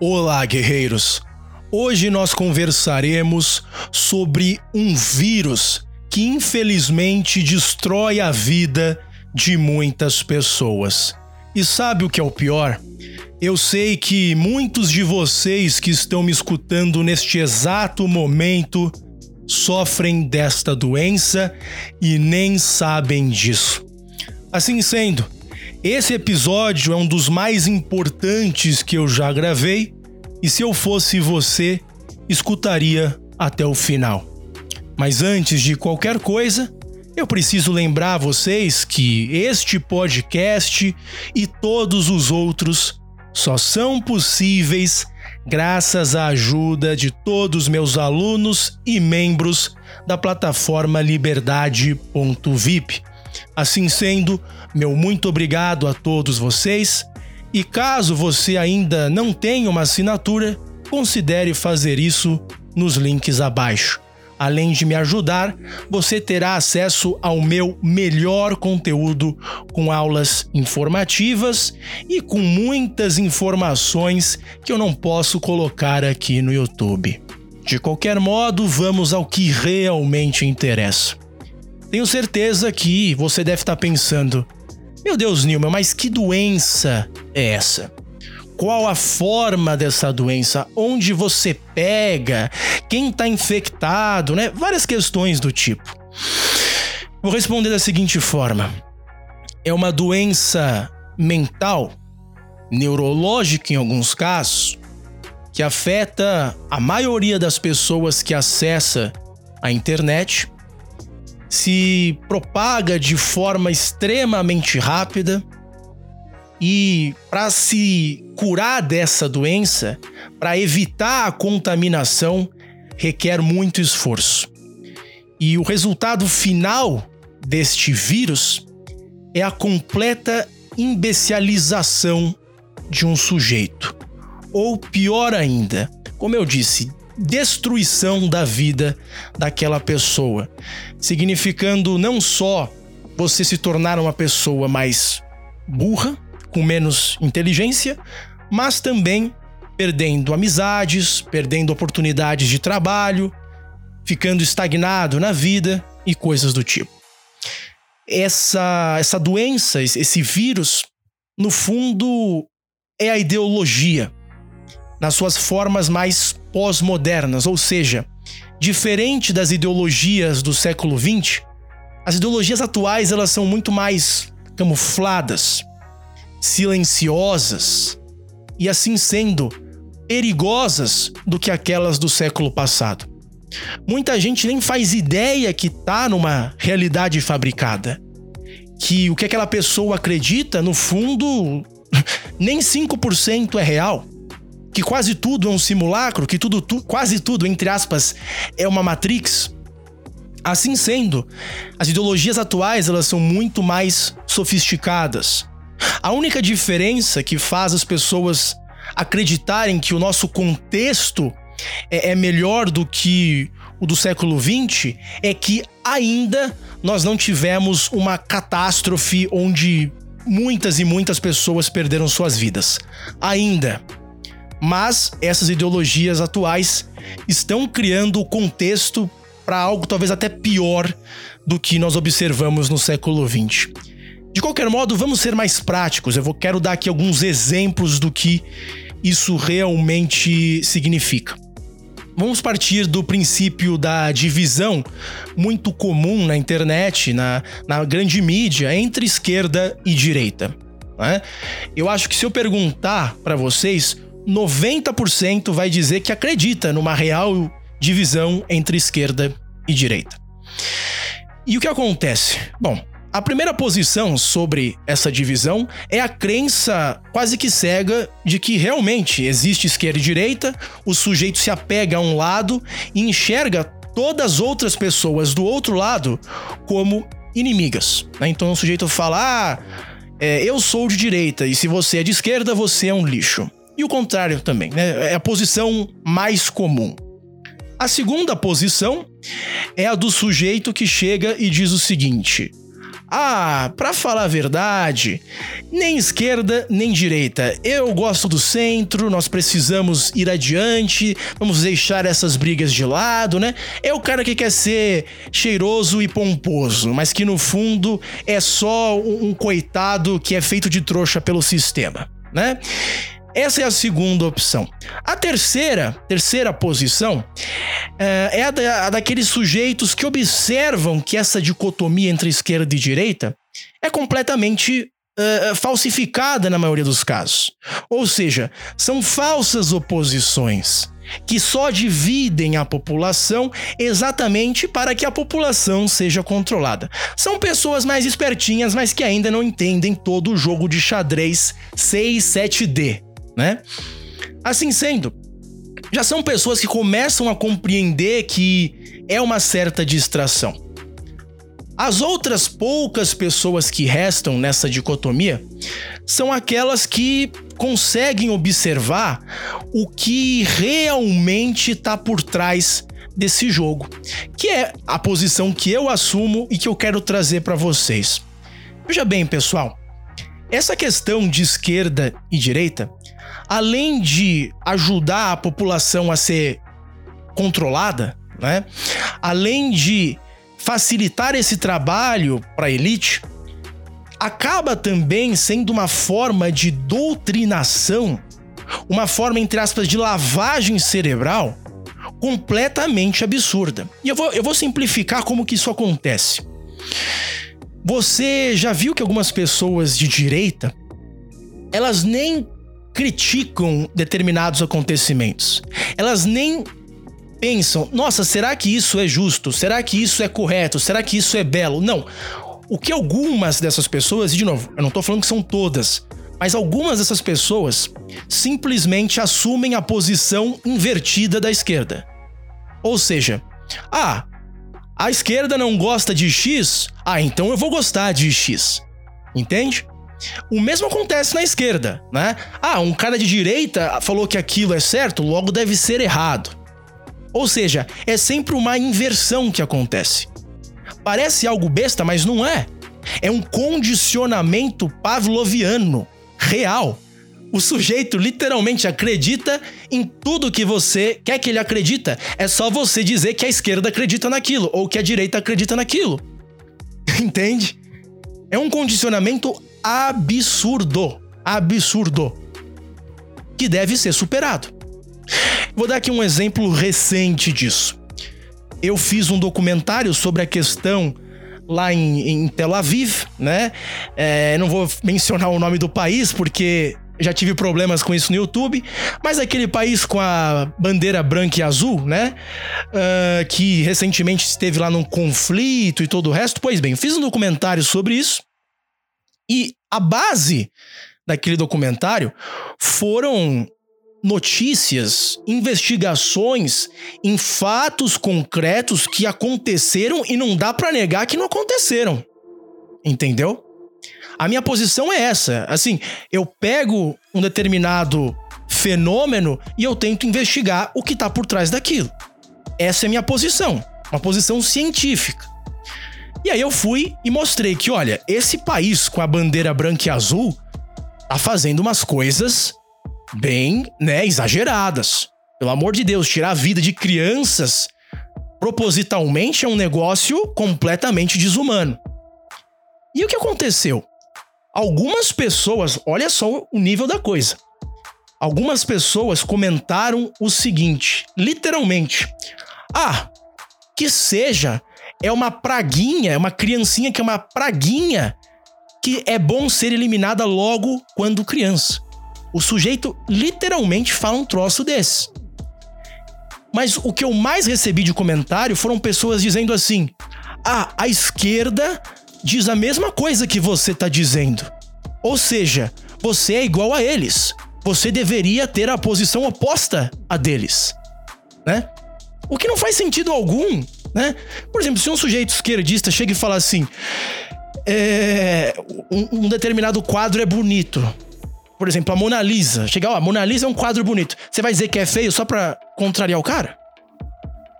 Olá, guerreiros! Hoje nós conversaremos sobre um vírus que infelizmente destrói a vida de muitas pessoas. E sabe o que é o pior? Eu sei que muitos de vocês que estão me escutando neste exato momento sofrem desta doença e nem sabem disso. Assim sendo, esse episódio é um dos mais importantes que eu já gravei e se eu fosse você, escutaria até o final. Mas antes de qualquer coisa, eu preciso lembrar vocês que este podcast e todos os outros só são possíveis graças à ajuda de todos meus alunos e membros da plataforma liberdade.vip. Assim sendo, meu muito obrigado a todos vocês. E caso você ainda não tenha uma assinatura, considere fazer isso nos links abaixo. Além de me ajudar, você terá acesso ao meu melhor conteúdo com aulas informativas e com muitas informações que eu não posso colocar aqui no YouTube. De qualquer modo, vamos ao que realmente interessa. Tenho certeza que você deve estar pensando: meu Deus, Nilma, mas que doença é essa? Qual a forma dessa doença? Onde você pega? Quem está infectado, né? Várias questões do tipo. Vou responder da seguinte forma: é uma doença mental, neurológica em alguns casos, que afeta a maioria das pessoas que acessa a internet se propaga de forma extremamente rápida e para se curar dessa doença, para evitar a contaminação, requer muito esforço. E o resultado final deste vírus é a completa imbecilização de um sujeito. Ou pior ainda, como eu disse, destruição da vida daquela pessoa, significando não só você se tornar uma pessoa mais burra, com menos inteligência, mas também perdendo amizades, perdendo oportunidades de trabalho, ficando estagnado na vida e coisas do tipo. Essa, essa doença, esse vírus, no fundo, é a ideologia nas suas formas mais pós-modernas, ou seja, diferente das ideologias do século XX, as ideologias atuais elas são muito mais camufladas, silenciosas e assim sendo perigosas do que aquelas do século passado. Muita gente nem faz ideia que está numa realidade fabricada. Que o que aquela pessoa acredita, no fundo, nem 5% é real que quase tudo é um simulacro, que tudo, tu, quase tudo, entre aspas, é uma matrix. Assim sendo, as ideologias atuais elas são muito mais sofisticadas. A única diferença que faz as pessoas acreditarem que o nosso contexto é, é melhor do que o do século XX é que ainda nós não tivemos uma catástrofe onde muitas e muitas pessoas perderam suas vidas. Ainda. Mas essas ideologias atuais estão criando o contexto para algo talvez até pior do que nós observamos no século XX. De qualquer modo, vamos ser mais práticos. Eu vou, quero dar aqui alguns exemplos do que isso realmente significa. Vamos partir do princípio da divisão muito comum na internet, na, na grande mídia, entre esquerda e direita. Né? Eu acho que se eu perguntar para vocês 90% vai dizer que acredita numa real divisão entre esquerda e direita. E o que acontece? Bom, a primeira posição sobre essa divisão é a crença quase que cega de que realmente existe esquerda e direita, o sujeito se apega a um lado e enxerga todas as outras pessoas do outro lado como inimigas. Né? Então o sujeito fala: ah, é, eu sou de direita e se você é de esquerda, você é um lixo. E o contrário também, né? É a posição mais comum. A segunda posição é a do sujeito que chega e diz o seguinte: Ah, para falar a verdade, nem esquerda nem direita. Eu gosto do centro, nós precisamos ir adiante, vamos deixar essas brigas de lado, né? É o cara que quer ser cheiroso e pomposo, mas que no fundo é só um, coitado que é feito de trouxa pelo sistema, né? Essa é a segunda opção. A terceira, terceira posição é, é a, da, a daqueles sujeitos que observam que essa dicotomia entre esquerda e direita é completamente uh, falsificada na maioria dos casos. Ou seja, são falsas oposições que só dividem a população exatamente para que a população seja controlada. São pessoas mais espertinhas, mas que ainda não entendem todo o jogo de xadrez 6, 7D né? Assim sendo, já são pessoas que começam a compreender que é uma certa distração. As outras poucas pessoas que restam nessa dicotomia são aquelas que conseguem observar o que realmente está por trás desse jogo, que é a posição que eu assumo e que eu quero trazer para vocês. Veja bem, pessoal, essa questão de esquerda e direita além de ajudar a população a ser controlada, né? Além de facilitar esse trabalho para a elite, acaba também sendo uma forma de doutrinação, uma forma, entre aspas, de lavagem cerebral completamente absurda. E eu vou, eu vou simplificar como que isso acontece. Você já viu que algumas pessoas de direita, elas nem criticam determinados acontecimentos. Elas nem pensam, nossa, será que isso é justo? Será que isso é correto? Será que isso é belo? Não. O que algumas dessas pessoas, e de novo, eu não tô falando que são todas, mas algumas dessas pessoas simplesmente assumem a posição invertida da esquerda. Ou seja, ah, a esquerda não gosta de X, ah, então eu vou gostar de X. Entende? O mesmo acontece na esquerda, né? Ah, um cara de direita falou que aquilo é certo, logo deve ser errado. Ou seja, é sempre uma inversão que acontece. Parece algo besta, mas não é. É um condicionamento pavloviano, real. O sujeito literalmente acredita em tudo que você quer que ele acredita. É só você dizer que a esquerda acredita naquilo ou que a direita acredita naquilo. Entende? É um condicionamento absurdo, absurdo, que deve ser superado. Vou dar aqui um exemplo recente disso. Eu fiz um documentário sobre a questão lá em, em Tel Aviv, né? É, não vou mencionar o nome do país porque já tive problemas com isso no YouTube, mas aquele país com a bandeira branca e azul, né? Uh, que recentemente esteve lá num conflito e todo o resto. Pois bem, fiz um documentário sobre isso. E a base daquele documentário foram notícias, investigações em fatos concretos que aconteceram e não dá para negar que não aconteceram. Entendeu? A minha posição é essa. Assim, eu pego um determinado fenômeno e eu tento investigar o que tá por trás daquilo. Essa é a minha posição, uma posição científica. E aí eu fui e mostrei que, olha, esse país com a bandeira branca e azul tá fazendo umas coisas bem, né, exageradas. Pelo amor de Deus, tirar a vida de crianças propositalmente é um negócio completamente desumano. E o que aconteceu? Algumas pessoas, olha só o nível da coisa. Algumas pessoas comentaram o seguinte, literalmente: "Ah, que seja é uma praguinha, é uma criancinha que é uma praguinha que é bom ser eliminada logo quando criança. O sujeito literalmente fala um troço desse. Mas o que eu mais recebi de comentário foram pessoas dizendo assim: "Ah, a esquerda diz a mesma coisa que você tá dizendo. Ou seja, você é igual a eles. Você deveria ter a posição oposta a deles." Né? O que não faz sentido algum né? Por exemplo, se um sujeito esquerdista chega e fala assim: é, um, um, determinado quadro é bonito. Por exemplo, a Mona Lisa. Chegar, ó, a Mona Lisa é um quadro bonito. Você vai dizer que é feio só pra contrariar o cara?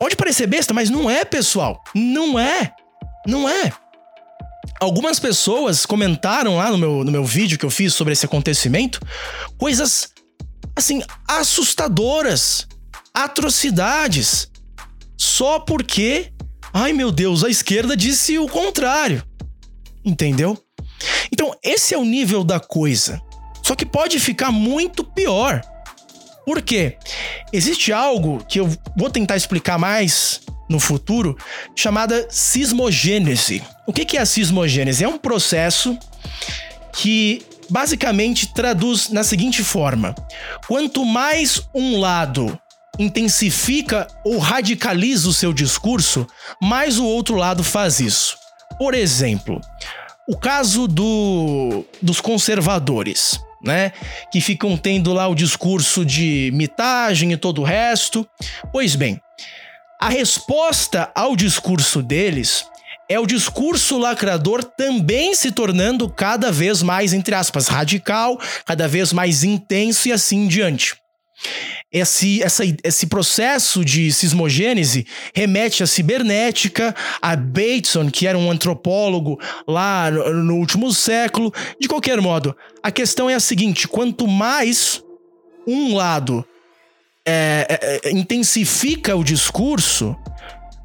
Pode parecer besta, mas não é, pessoal. Não é. Não é. algumas pessoas comentaram lá no meu, no meu vídeo que eu fiz sobre esse acontecimento coisas assim assustadoras, atrocidades, só porque, ai meu Deus, a esquerda disse o contrário. Entendeu? Então, esse é o nível da coisa. Só que pode ficar muito pior. Por quê? Existe algo que eu vou tentar explicar mais no futuro, chamada sismogênese. O que é a sismogênese? É um processo que basicamente traduz na seguinte forma: quanto mais um lado intensifica ou radicaliza o seu discurso, mais o outro lado faz isso. Por exemplo, o caso do, dos conservadores. Né? Que ficam tendo lá o discurso de mitagem e todo o resto. Pois bem, a resposta ao discurso deles é o discurso lacrador também se tornando cada vez mais, entre aspas, radical, cada vez mais intenso e assim em diante. Esse, essa, esse processo de sismogênese remete à cibernética, a Bateson, que era um antropólogo lá no, no último século. De qualquer modo, a questão é a seguinte: quanto mais um lado é, é, é, intensifica o discurso,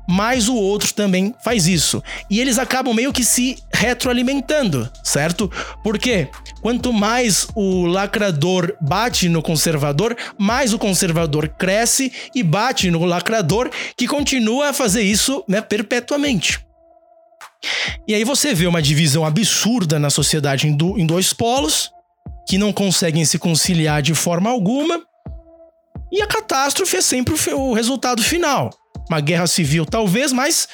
mais o outro também faz isso. E eles acabam meio que se retroalimentando, certo? Porque quanto mais o lacrador bate no conservador, mais o conservador cresce e bate no lacrador, que continua a fazer isso né, perpetuamente. E aí você vê uma divisão absurda na sociedade em dois polos, que não conseguem se conciliar de forma alguma, e a catástrofe é sempre o resultado final. Uma guerra civil, talvez, mas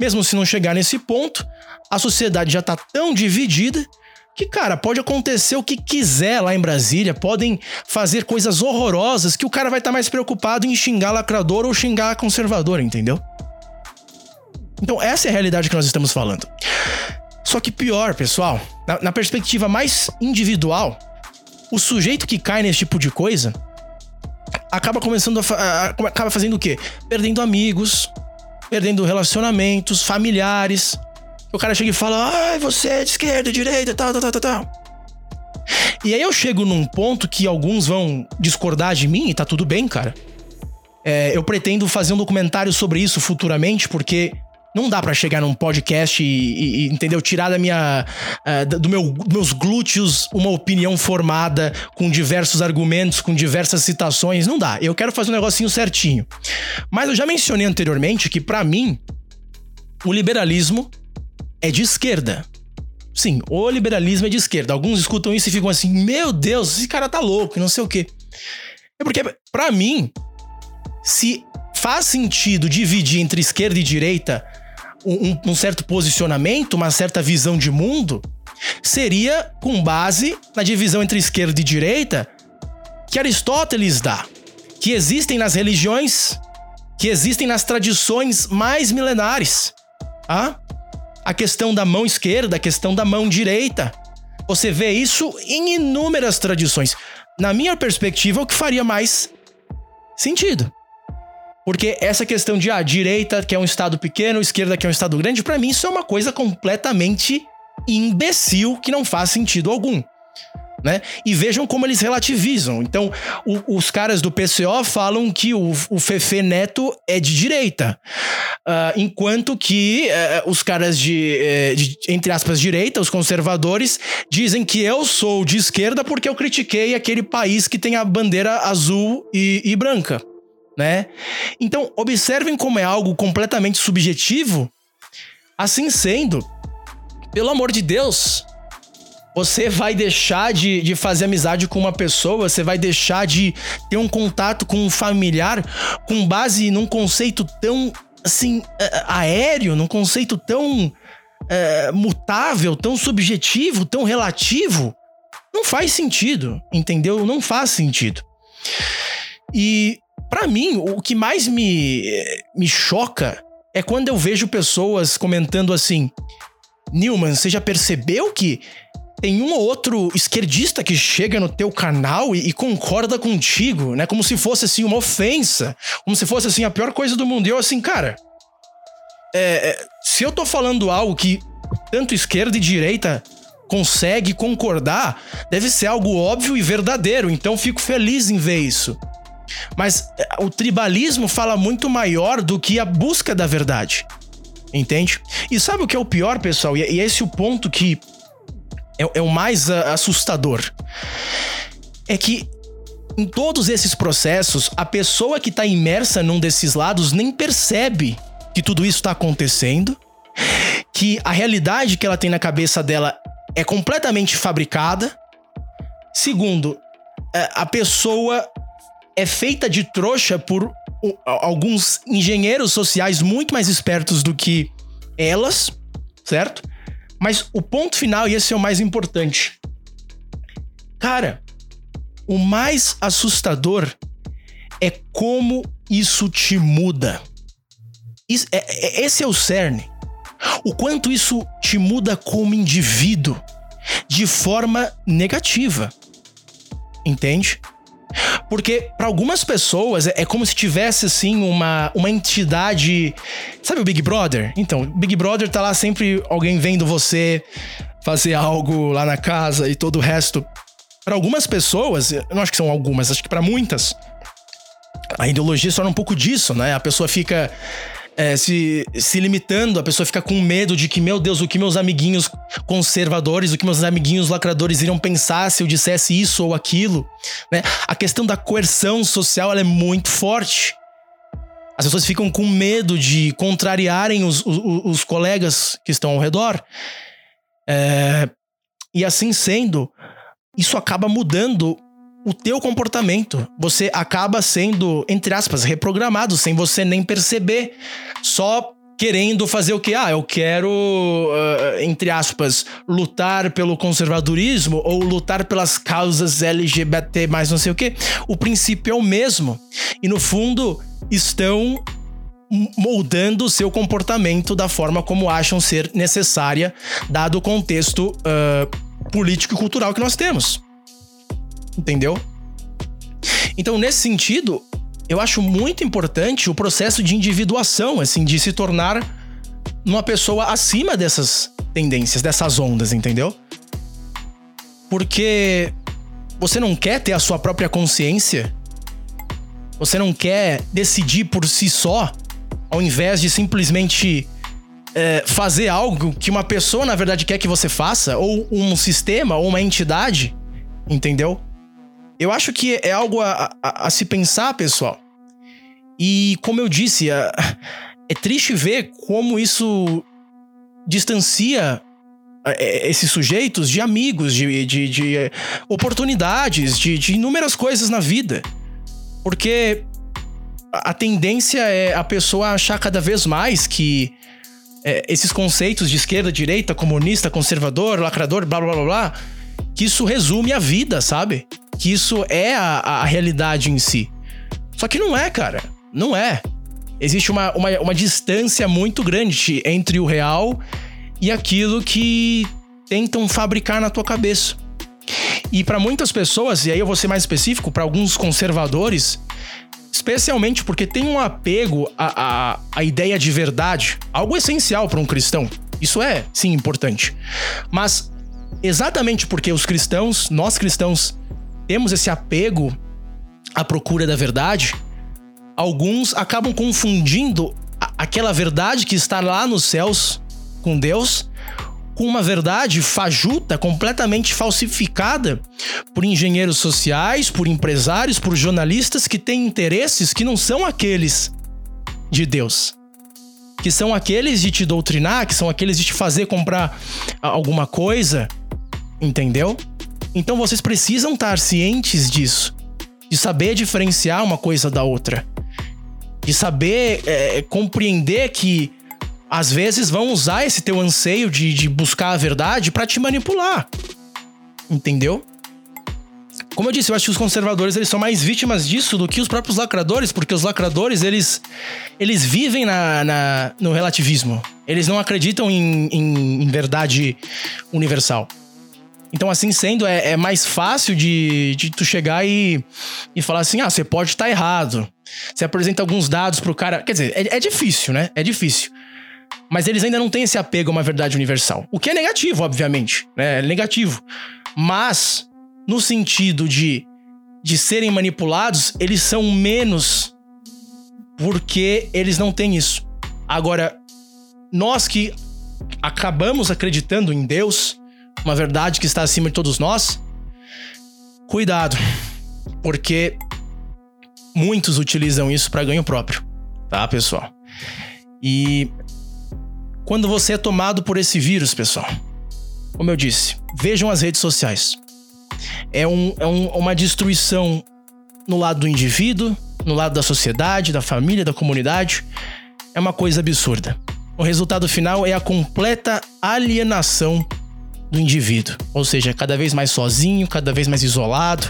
mesmo se não chegar nesse ponto, a sociedade já tá tão dividida que, cara, pode acontecer o que quiser lá em Brasília, podem fazer coisas horrorosas que o cara vai estar tá mais preocupado em xingar lacrador ou xingar conservador, entendeu? Então, essa é a realidade que nós estamos falando. Só que pior, pessoal, na, na perspectiva mais individual, o sujeito que cai nesse tipo de coisa acaba começando a, a, acaba fazendo o quê? Perdendo amigos, perdendo relacionamentos, familiares. O cara chega e fala: "Ai, você é de esquerda, direita, tal, tal, tal, tal". E aí eu chego num ponto que alguns vão discordar de mim e tá tudo bem, cara. É, eu pretendo fazer um documentário sobre isso futuramente, porque não dá para chegar num podcast e, e, entendeu? Tirar da minha, uh, do meu, meus glúteos uma opinião formada com diversos argumentos, com diversas citações. Não dá. Eu quero fazer um negocinho certinho. Mas eu já mencionei anteriormente que para mim o liberalismo é de esquerda. Sim, o liberalismo é de esquerda. Alguns escutam isso e ficam assim: "Meu Deus, esse cara tá louco", e não sei o quê. É porque para mim se faz sentido dividir entre esquerda e direita um, um certo posicionamento, uma certa visão de mundo, seria com base na divisão entre esquerda e direita que Aristóteles dá, que existem nas religiões, que existem nas tradições mais milenares. Ah? A questão da mão esquerda, a questão da mão direita. Você vê isso em inúmeras tradições. Na minha perspectiva, é o que faria mais sentido. Porque essa questão de ah, direita, que é um estado pequeno, esquerda, que é um estado grande, para mim isso é uma coisa completamente imbecil que não faz sentido algum. Né? E vejam como eles relativizam. Então, o, os caras do PCO falam que o, o Fefe Neto é de direita, uh, enquanto que uh, os caras de, uh, de, entre aspas, direita, os conservadores, dizem que eu sou de esquerda porque eu critiquei aquele país que tem a bandeira azul e, e branca né? Então, observem como é algo completamente subjetivo. Assim sendo, pelo amor de Deus, você vai deixar de, de fazer amizade com uma pessoa, você vai deixar de ter um contato com um familiar com base num conceito tão, assim, aéreo, num conceito tão é, mutável, tão subjetivo, tão relativo. Não faz sentido, entendeu? Não faz sentido. E para mim, o que mais me, me choca é quando eu vejo pessoas comentando assim: Newman, você já percebeu que tem um ou outro esquerdista que chega no teu canal e, e, concorda contigo, né? Como se fosse assim uma ofensa, como se fosse assim a pior coisa do mundo. E eu assim, cara, é, é, se eu tô falando algo que tanto esquerda e direita consegue concordar, deve ser algo óbvio e verdadeiro. Então fico feliz em ver isso. Mas eh, o tribalismo fala muito maior do que a busca da verdade. Entende? E sabe o que é o pior, pessoal? E é esse o ponto que é, é o mais uh, assustador. É que em todos esses processos, a pessoa que está imersa num desses lados nem percebe que tudo isso está acontecendo, que a realidade que ela tem na cabeça dela é completamente fabricada. Segundo, é, a pessoa é feita de trouxa por alguns engenheiros sociais muito mais espertos do que elas, certo? Mas o ponto final, e esse é o mais importante. Cara, o mais assustador é como isso te muda. É, é, esse é o cerne. O quanto isso te muda como indivíduo de forma negativa. Entende? Porque para algumas pessoas é, é, como se tivesse assim uma, uma entidade. Sabe o Big Brother? Então, Big Brother tá lá sempre alguém vendo você fazer algo lá na casa e todo o resto. Para algumas pessoas, eu não acho que são algumas, acho que para muitas, a ideologia se torna um pouco disso, né? A pessoa fica é, se, se limitando, a pessoa fica com medo de que, meu Deus, o que meus amiguinhos conservadores, o que meus amiguinhos lacradores iriam pensar se eu dissesse isso ou aquilo. Né? A questão da coerção social é muito forte. As pessoas ficam com medo de contrariarem os, os, os colegas que estão ao redor. É, e assim sendo, isso acaba mudando o teu comportamento. Você acaba sendo, entre aspas, reprogramado sem você nem perceber. Só querendo fazer o que? Ah, eu quero, uh, entre aspas, lutar pelo conservadorismo ou lutar pelas causas LGBT, mais não sei o que. O princípio é o mesmo. E no fundo, estão moldando o seu comportamento da forma como acham ser necessária, dado o contexto uh, político e cultural que nós temos. Entendeu? Então, nesse sentido, eu acho muito importante o processo de individuação, assim, de se tornar uma pessoa acima dessas tendências, dessas ondas, entendeu? Porque você não quer ter a sua própria consciência, você não quer decidir por si só, ao invés de simplesmente é, fazer algo que uma pessoa, na verdade, quer que você faça, ou um sistema, ou uma entidade, entendeu? Eu acho que é algo a, a, a se pensar, pessoal. E como eu disse, é, é triste ver como isso distancia é, esses sujeitos de amigos, de, de, de oportunidades, de, de inúmeras coisas na vida. Porque a tendência é a pessoa achar cada vez mais que é, esses conceitos de esquerda, direita, comunista, conservador, lacrador, blá blá blá blá, que isso resume a vida, sabe? Que isso é a, a realidade em si. Só que não é, cara. Não é. Existe uma, uma, uma distância muito grande entre o real e aquilo que tentam fabricar na tua cabeça. E para muitas pessoas, e aí eu vou ser mais específico, para alguns conservadores, Especialmente porque tem um apego à, à, à ideia de verdade, algo essencial para um cristão. Isso é, sim, importante. Mas exatamente porque os cristãos, nós cristãos, temos esse apego à procura da verdade, alguns acabam confundindo aquela verdade que está lá nos céus com Deus com uma verdade fajuta, completamente falsificada por engenheiros sociais, por empresários, por jornalistas que têm interesses que não são aqueles de Deus. Que são aqueles de te doutrinar, que são aqueles de te fazer comprar alguma coisa, entendeu? Então vocês precisam estar cientes disso, de saber diferenciar uma coisa da outra, de saber é, compreender que às vezes vão usar esse teu anseio de, de buscar a verdade para te manipular. Entendeu? Como eu disse, eu acho que os conservadores eles são mais vítimas disso do que os próprios lacradores, porque os lacradores eles, eles vivem na, na no relativismo. Eles não acreditam em, em, em verdade universal. Então, assim sendo, é, é mais fácil de, de tu chegar e, e falar assim: ah, você pode estar errado. Você apresenta alguns dados pro cara. Quer dizer, é, é difícil, né? É difícil. Mas eles ainda não têm esse apego a uma verdade universal. O que é negativo, obviamente. Né? É negativo. Mas, no sentido de, de serem manipulados, eles são menos porque eles não têm isso. Agora, nós que acabamos acreditando em Deus, uma verdade que está acima de todos nós, cuidado, porque muitos utilizam isso para ganho próprio, tá, pessoal? E quando você é tomado por esse vírus, pessoal, como eu disse, vejam as redes sociais. É, um, é um, uma destruição no lado do indivíduo, no lado da sociedade, da família, da comunidade. É uma coisa absurda. O resultado final é a completa alienação do indivíduo, ou seja, cada vez mais sozinho, cada vez mais isolado,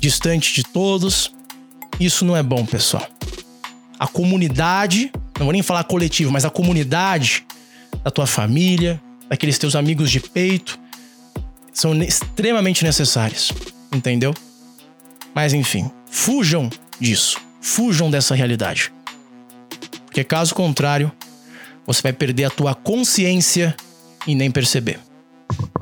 distante de todos. Isso não é bom, pessoal. A comunidade, não vou nem falar coletivo, mas a comunidade da tua família, daqueles teus amigos de peito, são extremamente necessárias, entendeu? Mas enfim, fujam disso, fujam dessa realidade. Porque caso contrário, você vai perder a tua consciência e nem perceber. Thank you.